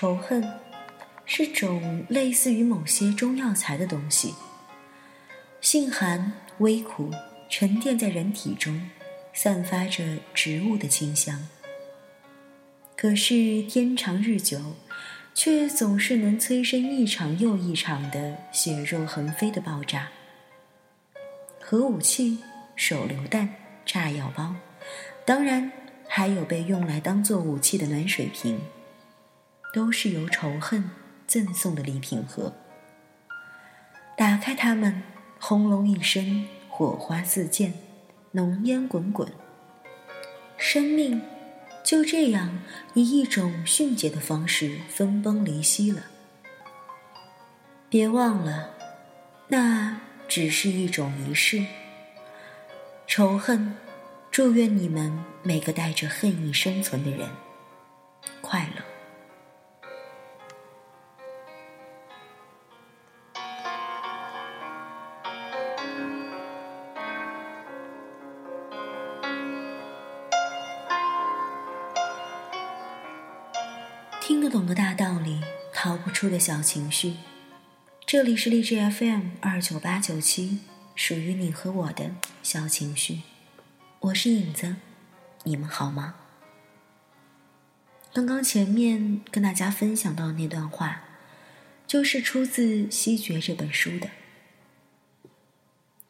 仇恨是种类似于某些中药材的东西，性寒微苦，沉淀在人体中，散发着植物的清香。可是天长日久，却总是能催生一场又一场的血肉横飞的爆炸。核武器、手榴弹、炸药包，当然还有被用来当做武器的暖水瓶，都是由仇恨赠送的礼品盒。打开它们，轰隆一声，火花四溅，浓烟滚滚，生命。就这样，以一种迅捷的方式分崩离析了。别忘了，那只是一种仪式。仇恨，祝愿你们每个带着恨意生存的人快乐。出的小情绪。这里是励志 FM 二九八九七，属于你和我的小情绪。我是影子，你们好吗？刚刚前面跟大家分享到那段话，就是出自《西决》这本书的。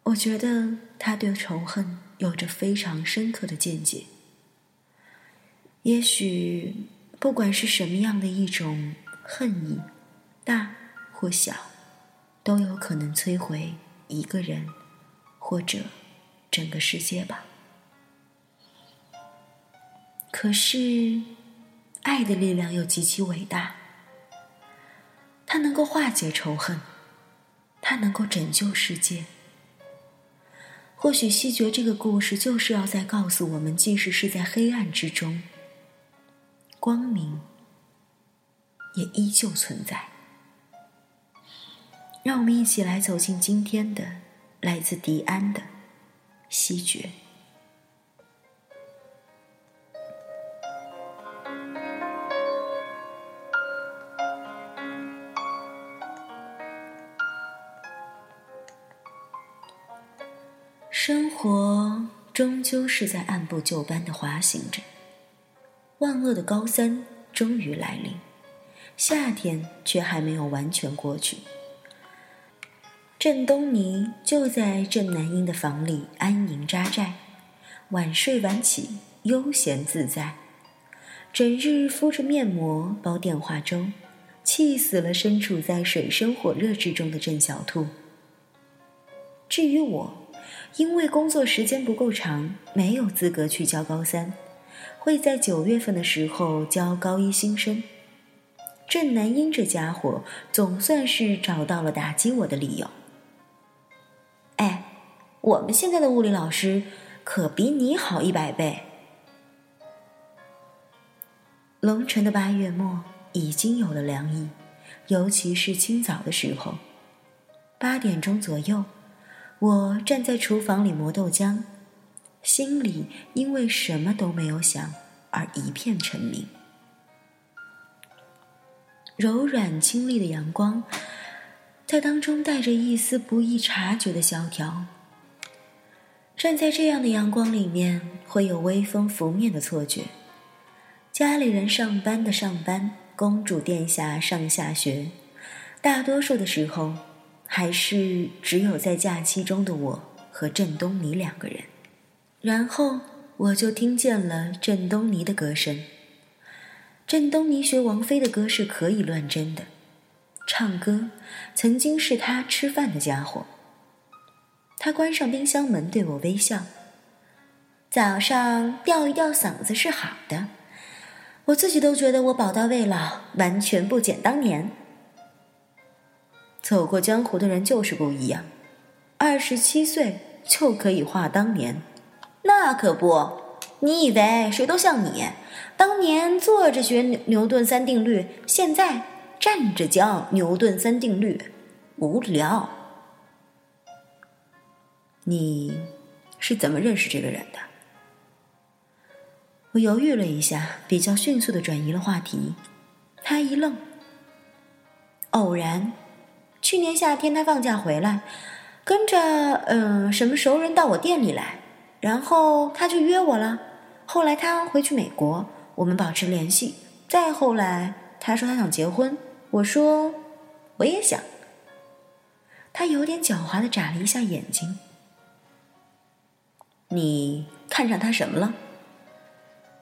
我觉得他对仇恨有着非常深刻的见解。也许。不管是什么样的一种恨意，大或小，都有可能摧毁一个人，或者整个世界吧。可是，爱的力量又极其伟大，它能够化解仇恨，它能够拯救世界。或许西决这个故事就是要在告诉我们，即使是在黑暗之中。光明也依旧存在。让我们一起来走进今天的来自迪安的西决。生活终究是在按部就班的滑行着。万恶的高三终于来临，夏天却还没有完全过去。郑东尼就在郑南英的房里安营扎寨，晚睡晚起，悠闲自在，整日敷着面膜煲电话粥，气死了身处在水深火热之中的郑小兔。至于我，因为工作时间不够长，没有资格去教高三。会在九月份的时候教高一新生。郑南英这家伙总算是找到了打击我的理由。我们现在的物理老师可比你好一百倍。龙城的八月末已经有了凉意，尤其是清早的时候，八点钟左右，我站在厨房里磨豆浆。心里因为什么都没有想而一片沉迷。柔软清丽的阳光，在当中带着一丝不易察觉的萧条。站在这样的阳光里面，会有微风拂面的错觉。家里人上班的上班，公主殿下上下学，大多数的时候，还是只有在假期中的我和郑东尼两个人。然后我就听见了郑东尼的歌声。郑东尼学王菲的歌是可以乱真的，唱歌曾经是他吃饭的家伙。他关上冰箱门对我微笑。早上吊一吊嗓子是好的，我自己都觉得我宝刀未老，完全不减当年。走过江湖的人就是不一样，二十七岁就可以话当年。那可不，你以为谁都像你？当年坐着学牛牛顿三定律，现在站着教牛顿三定律，无聊。你是怎么认识这个人的？我犹豫了一下，比较迅速的转移了话题。他一愣。偶然，去年夏天他放假回来，跟着嗯什么熟人到我店里来，然后他就约我了。后来他回去美国，我们保持联系。再后来，他说他想结婚，我说我也想。他有点狡猾的眨了一下眼睛。你看上他什么了？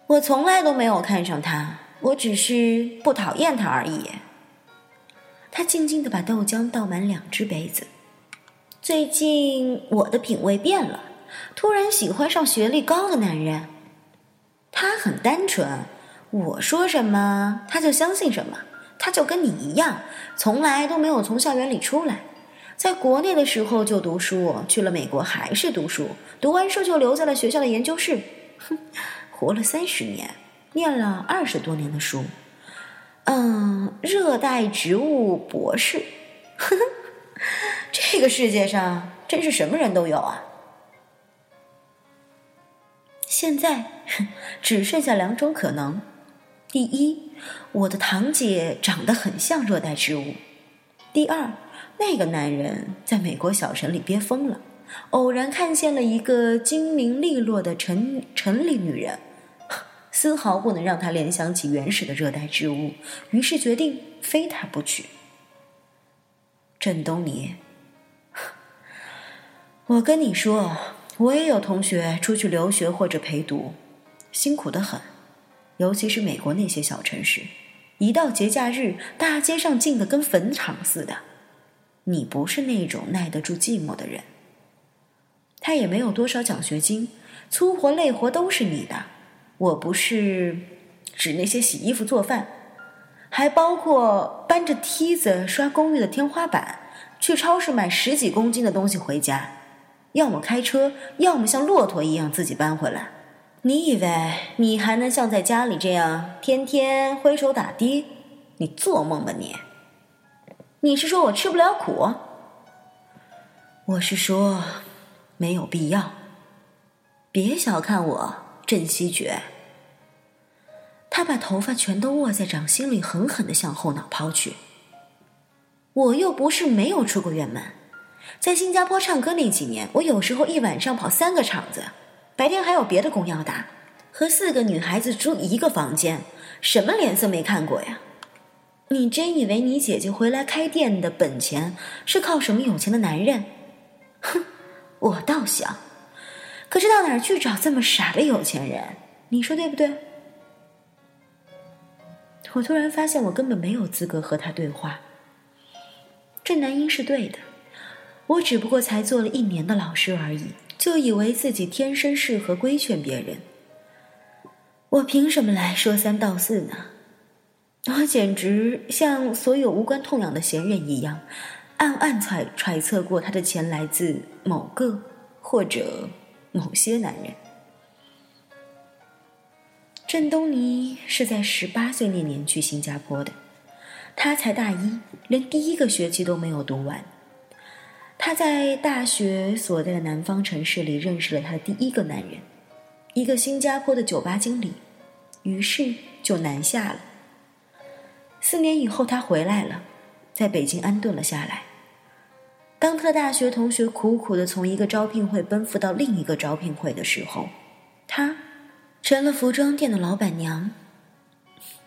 我从来都没有看上他，我只是不讨厌他而已。他静静的把豆浆倒满两只杯子。最近我的品味变了，突然喜欢上学历高的男人。他很单纯，我说什么他就相信什么，他就跟你一样，从来都没有从校园里出来。在国内的时候就读书，去了美国还是读书，读完书就留在了学校的研究室，哼，活了三十年，念了二十多年的书，嗯，热带植物博士，呵呵，这个世界上真是什么人都有啊。现在 只剩下两种可能：第一，我的堂姐长得很像热带植物；第二。那个男人在美国小城里憋疯了，偶然看见了一个精明利落的城城里女人，丝毫不能让他联想起原始的热带植物，于是决定非他不娶。郑东尼，我跟你说，我也有同学出去留学或者陪读，辛苦的很，尤其是美国那些小城市，一到节假日，大街上静得跟坟场似的。你不是那种耐得住寂寞的人。他也没有多少奖学金，粗活累活都是你的。我不是指那些洗衣服做饭，还包括搬着梯子刷公寓的天花板，去超市买十几公斤的东西回家，要么开车，要么像骆驼一样自己搬回来。你以为你还能像在家里这样天天挥手打的？你做梦吧你！你是说我吃不了苦？我是说，没有必要。别小看我，郑希爵。他把头发全都握在掌心里，狠狠的向后脑抛去。我又不是没有出过远门，在新加坡唱歌那几年，我有时候一晚上跑三个场子，白天还有别的工要打，和四个女孩子住一个房间，什么脸色没看过呀？你真以为你姐姐回来开店的本钱是靠什么有钱的男人？哼，我倒想，可是到哪儿去找这么傻的有钱人？你说对不对？我突然发现，我根本没有资格和他对话。郑南英是对的，我只不过才做了一年的老师而已，就以为自己天生适合规劝别人。我凭什么来说三道四呢？我简直像所有无关痛痒的闲人一样，暗暗揣揣测过他的钱来自某个或者某些男人。郑东尼是在十八岁那年去新加坡的，他才大一，连第一个学期都没有读完。他在大学所在的南方城市里认识了他的第一个男人，一个新加坡的酒吧经理，于是就南下了。四年以后，他回来了，在北京安顿了下来。当他大学同学苦苦的从一个招聘会奔赴到另一个招聘会的时候，他成了服装店的老板娘。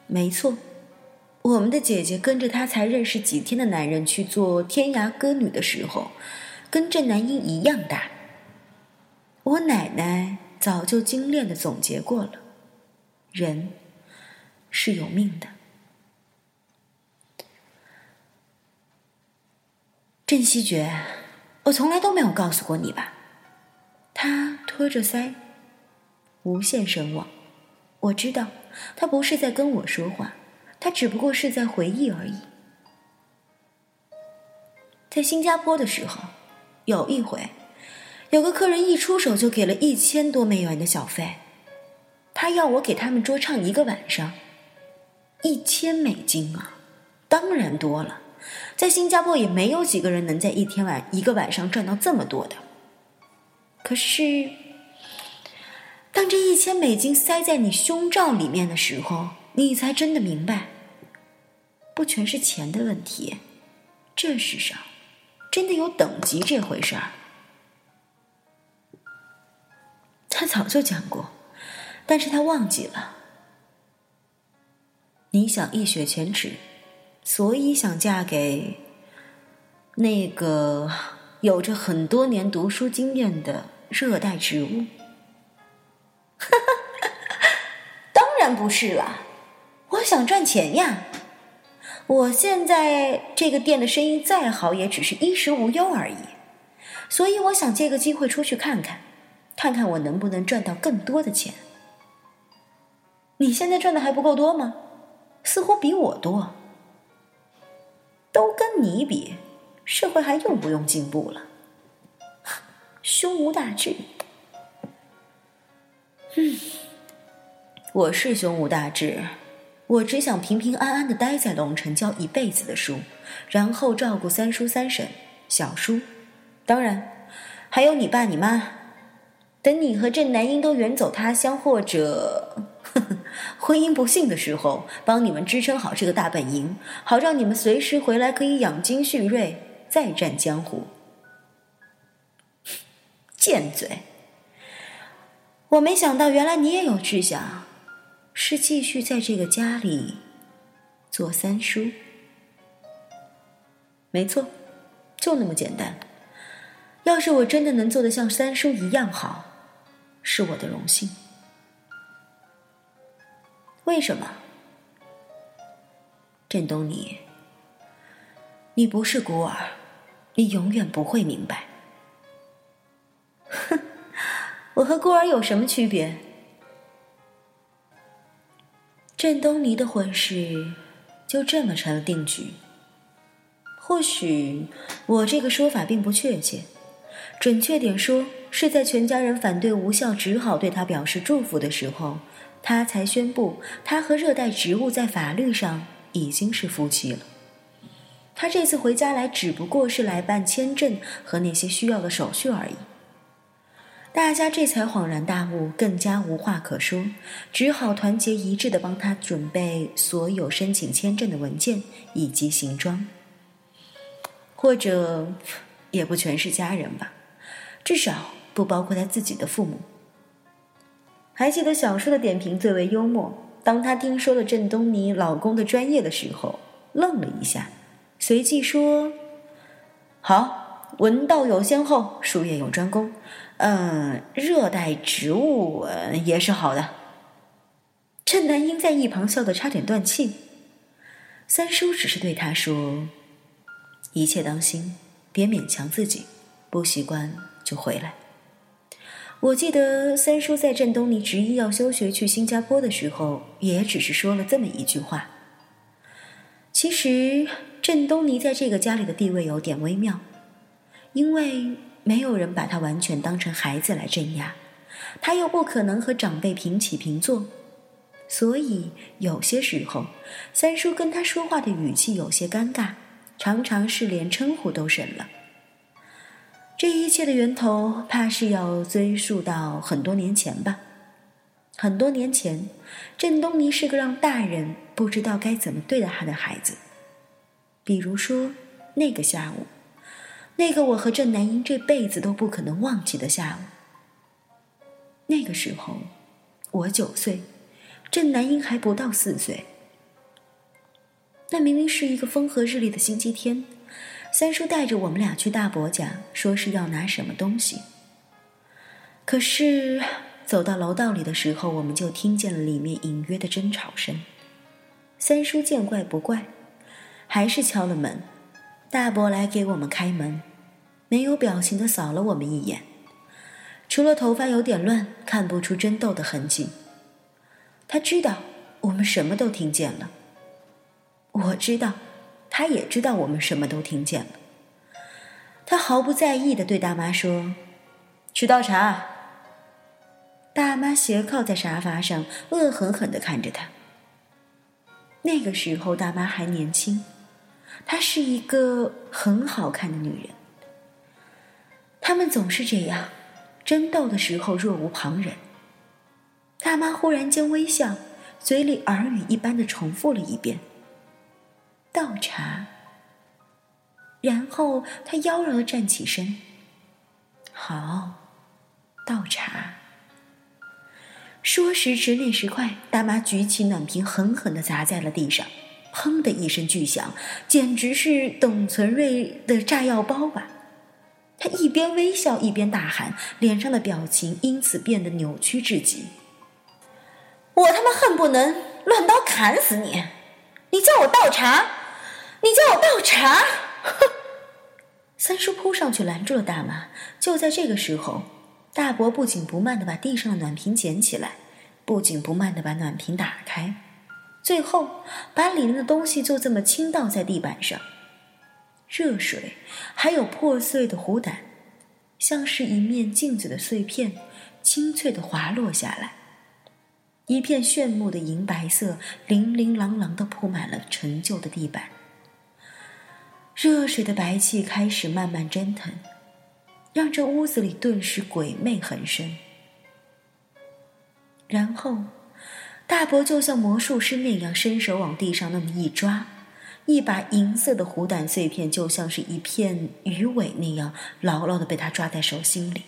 没错，我们的姐姐跟着他才认识几天的男人去做天涯歌女的时候，跟郑南英一样大。我奶奶早就精炼的总结过了，人是有命的。郑希觉，我从来都没有告诉过你吧？他托着腮，无限神往。我知道，他不是在跟我说话，他只不过是在回忆而已。在新加坡的时候，有一回，有个客人一出手就给了一千多美元的小费，他要我给他们桌唱一个晚上，一千美金啊，当然多了。在新加坡也没有几个人能在一天晚一个晚上赚到这么多的。可是，当这一千美金塞在你胸罩里面的时候，你才真的明白，不全是钱的问题。这世上真的有等级这回事儿。他早就讲过，但是他忘记了。你想一雪前耻，所以想嫁给那个有着很多年读书经验的热带植物？当然不是了，我想赚钱呀。我现在这个店的生意再好，也只是衣食无忧而已，所以我想借个机会出去看看，看看我能不能赚到更多的钱。你现在赚的还不够多吗？似乎比我多。都跟你比，社会还用不用进步了？胸无大志。嗯，我是胸无大志。我只想平平安安的待在龙城，教一辈子的书，然后照顾三叔三婶、小叔，当然还有你爸你妈。等你和郑南英都远走他乡，或者婚姻不幸的时候，帮你们支撑好这个大本营，好让你们随时回来可以养精蓄锐，再战江湖。贱嘴！我没想到，原来你也有志向。是继续在这个家里做三叔，没错，就那么简单。要是我真的能做得像三叔一样好，是我的荣幸。为什么？振东尼，你不是孤儿，你永远不会明白。哼，我和孤儿有什么区别？郑东尼的婚事就这么成了定局。或许我这个说法并不确切，准确点说，是在全家人反对无效，只好对他表示祝福的时候，他才宣布他和热带植物在法律上已经是夫妻了。他这次回家来只不过是来办签证和那些需要的手续而已。大家这才恍然大悟，更加无话可说，只好团结一致的帮他准备所有申请签证的文件以及行装。或者，也不全是家人吧，至少不包括他自己的父母。还记得小叔的点评最为幽默，当他听说了郑东尼老公的专业的时候，愣了一下，随即说：“好，文道有先后，术业有专攻。”嗯，热带植物也是好的。郑南英在一旁笑得差点断气。三叔只是对他说：“一切当心，别勉强自己，不习惯就回来。”我记得三叔在郑东尼执意要休学去新加坡的时候，也只是说了这么一句话。其实郑东尼在这个家里的地位有点微妙，因为。没有人把他完全当成孩子来镇压，他又不可能和长辈平起平坐，所以有些时候，三叔跟他说话的语气有些尴尬，常常是连称呼都省了。这一切的源头，怕是要追溯到很多年前吧。很多年前，郑东尼是个让大人不知道该怎么对待他的孩子，比如说那个下午。那个我和郑南英这辈子都不可能忘记的下午。那个时候，我九岁，郑南英还不到四岁。那明明是一个风和日丽的星期天，三叔带着我们俩去大伯家，说是要拿什么东西。可是走到楼道里的时候，我们就听见了里面隐约的争吵声。三叔见怪不怪，还是敲了门。大伯来给我们开门。没有表情的扫了我们一眼，除了头发有点乱，看不出争斗的痕迹。他知道我们什么都听见了，我知道，他也知道我们什么都听见了。他毫不在意的对大妈说：“去倒茶。”大妈斜靠在沙发上，恶狠狠的看着他。那个时候，大妈还年轻，她是一个很好看的女人。他们总是这样，争斗的时候若无旁人。大妈忽然间微笑，嘴里耳语一般的重复了一遍：“倒茶。然后他妖娆的站起身。好，倒茶。说时迟，那时快，大妈举起暖瓶，狠狠的砸在了地上，砰的一声巨响，简直是董存瑞的炸药包吧！他一边微笑一边大喊，脸上的表情因此变得扭曲至极。我他妈恨不能乱刀砍死你！你叫我倒茶，你叫我倒茶！哼！三叔扑上去拦住了大妈。就在这个时候，大伯不紧不慢的把地上的暖瓶捡起来，不紧不慢的把暖瓶打开，最后把里面的东西就这么倾倒在地板上。热水，还有破碎的壶胆，像是一面镜子的碎片，清脆的滑落下来。一片炫目的银白色，零零琅琅的铺满了陈旧的地板。热水的白气开始慢慢蒸腾，让这屋子里顿时鬼魅横生。然后，大伯就像魔术师那样，伸手往地上那么一抓，一把银色的虎胆碎片，就像是一片鱼尾那样，牢牢的被他抓在手心里。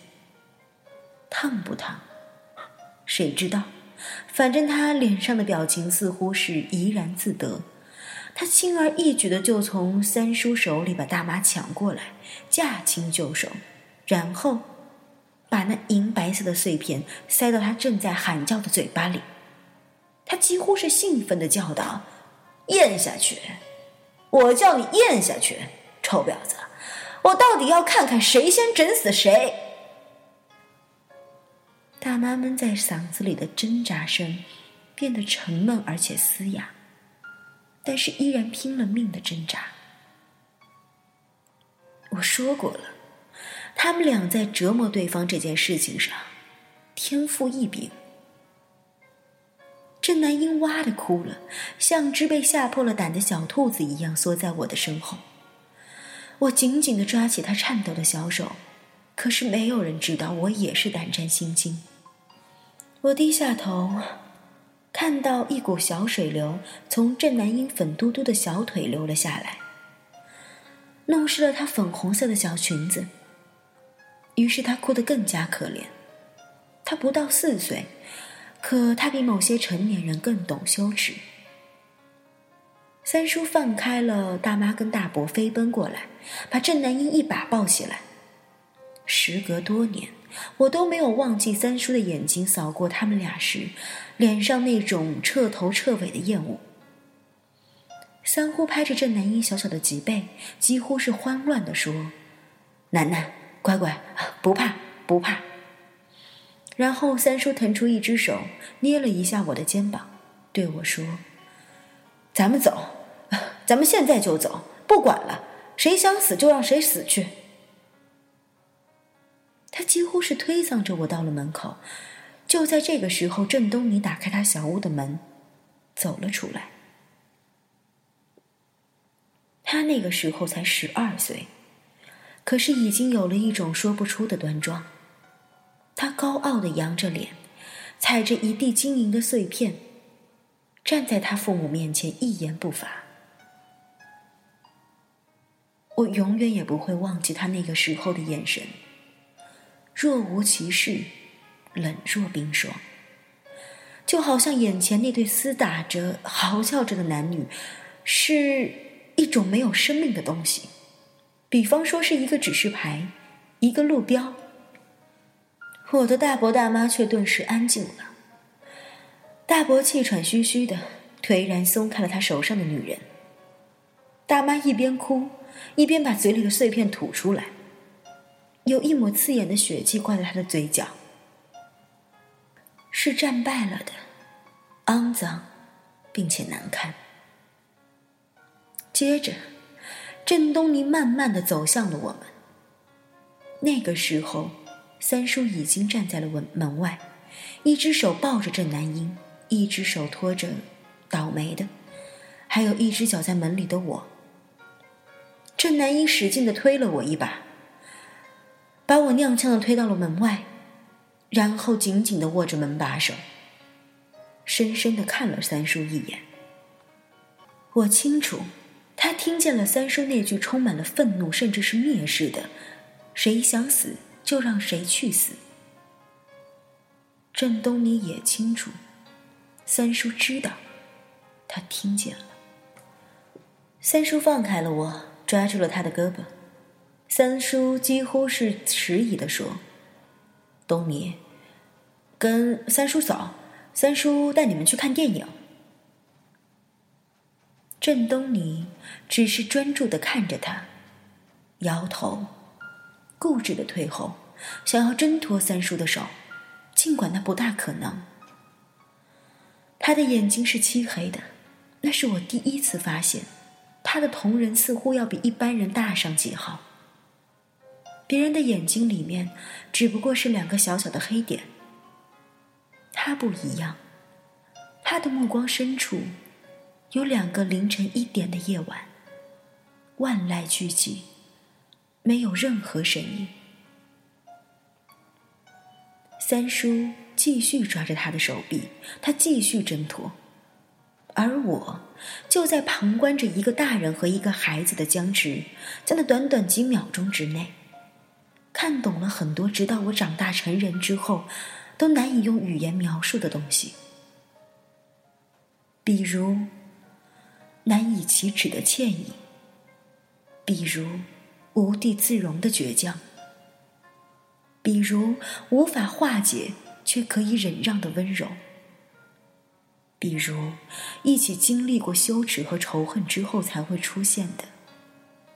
烫不烫？谁知道？反正他脸上的表情似乎是怡然自得，他轻而易举的就从三叔手里把大妈抢过来，驾轻就熟，然后把那银白色的碎片塞到他正在喊叫的嘴巴里。他几乎是兴奋的叫道：“咽下去！我叫你咽下去，臭婊子！我到底要看看谁先整死谁！”大妈闷在嗓子里的挣扎声变得沉闷而且嘶哑，但是依然拼了命的挣扎。我说过了，他们俩在折磨对方这件事情上天赋异禀。郑南英哇的哭了，像只被吓破了胆的小兔子一样缩在我的身后。我紧紧的抓起他颤抖的小手，可是没有人知道我也是胆战心惊。我低下头，看到一股小水流从郑南英粉嘟嘟的小腿流了下来，弄湿了她粉红色的小裙子。于是她哭得更加可怜。她不到四岁，可她比某些成年人更懂羞耻。三叔放开了大妈跟大伯，飞奔过来，把郑南英一把抱起来。时隔多年。我都没有忘记三叔的眼睛扫过他们俩时，脸上那种彻头彻尾的厌恶。三姑拍着郑南英小小的脊背，几乎是慌乱地说：“楠楠，乖乖，不怕，不怕。”然后三叔腾出一只手，捏了一下我的肩膀，对我说：“咱们走，咱们现在就走，不管了，谁想死就让谁死去。”他几乎是推搡着我到了门口，就在这个时候，郑东尼打开他小屋的门，走了出来。他那个时候才十二岁，可是已经有了一种说不出的端庄。他高傲的扬着脸，踩着一地晶莹的碎片，站在他父母面前一言不发。我永远也不会忘记他那个时候的眼神。若无其事，冷若冰霜，就好像眼前那对厮打着、嚎叫着的男女，是一种没有生命的东西。比方说，是一个指示牌，一个路标。我的大伯大妈却顿时安静了。大伯气喘吁吁的，颓然松开了他手上的女人。大妈一边哭，一边把嘴里的碎片吐出来。有一抹刺眼的血迹挂在他的嘴角，是战败了的，肮脏，并且难看。接着，郑东尼慢慢的走向了我们。那个时候，三叔已经站在了门门外，一只手抱着郑南英，一只手托着倒霉的，还有一只脚在门里的我。郑南英使劲的推了我一把。把我踉跄的推到了门外，然后紧紧的握着门把手，深深的看了三叔一眼。我清楚，他听见了三叔那句充满了愤怒甚至是蔑视的：“谁想死就让谁去死。”郑东尼也清楚，三叔知道，他听见了。三叔放开了我，抓住了他的胳膊。三叔几乎是迟疑的说：“东尼，跟三叔走，三叔带你们去看电影。”郑东尼只是专注的看着他，摇头，固执的退后，想要挣脱三叔的手，尽管那不大可能。他的眼睛是漆黑的，那是我第一次发现，他的瞳仁似乎要比一般人大上几号。别人的眼睛里面只不过是两个小小的黑点，他不一样，他的目光深处。有两个凌晨一点的夜晚，万籁俱寂，没有任何声音。三叔继续抓着他的手臂，他继续挣脱，而我就在旁观着一个大人和一个孩子的僵持，在那短短几秒钟之内，看懂了很多，直到我长大成人之后，都难以用语言描述的东西，比如。难以启齿的歉意，比如无地自容的倔强，比如无法化解却可以忍让的温柔，比如一起经历过羞耻和仇恨之后才会出现的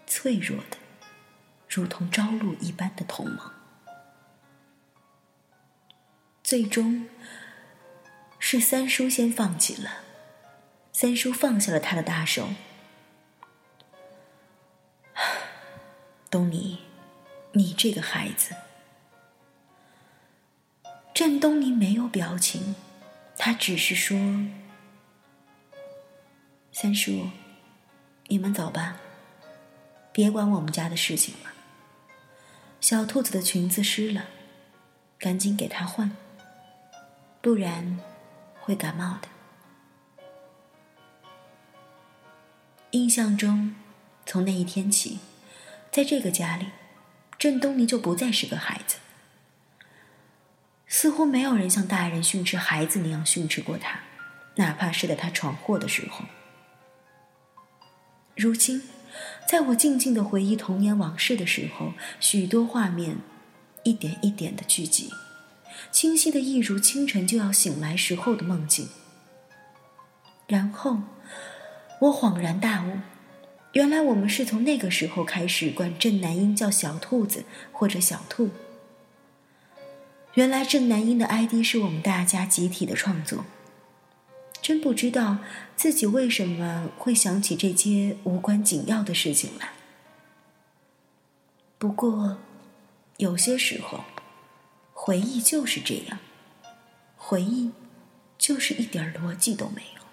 脆弱的，如同朝露一般的同盟。最终是三叔先放弃了。三叔放下了他的大手，东尼，你这个孩子。郑东尼没有表情，他只是说：“三叔，你们走吧，别管我们家的事情了。小兔子的裙子湿了，赶紧给它换，不然会感冒的。”印象中，从那一天起，在这个家里，郑东尼就不再是个孩子。似乎没有人像大人训斥孩子那样训斥过他，哪怕是在他闯祸的时候。如今，在我静静的回忆童年往事的时候，许多画面一点一点的聚集，清晰的一如清晨就要醒来时候的梦境。然后。我恍然大悟，原来我们是从那个时候开始管郑南英叫小兔子或者小兔。原来郑南英的 ID 是我们大家集体的创作。真不知道自己为什么会想起这些无关紧要的事情来。不过，有些时候，回忆就是这样，回忆就是一点逻辑都没有。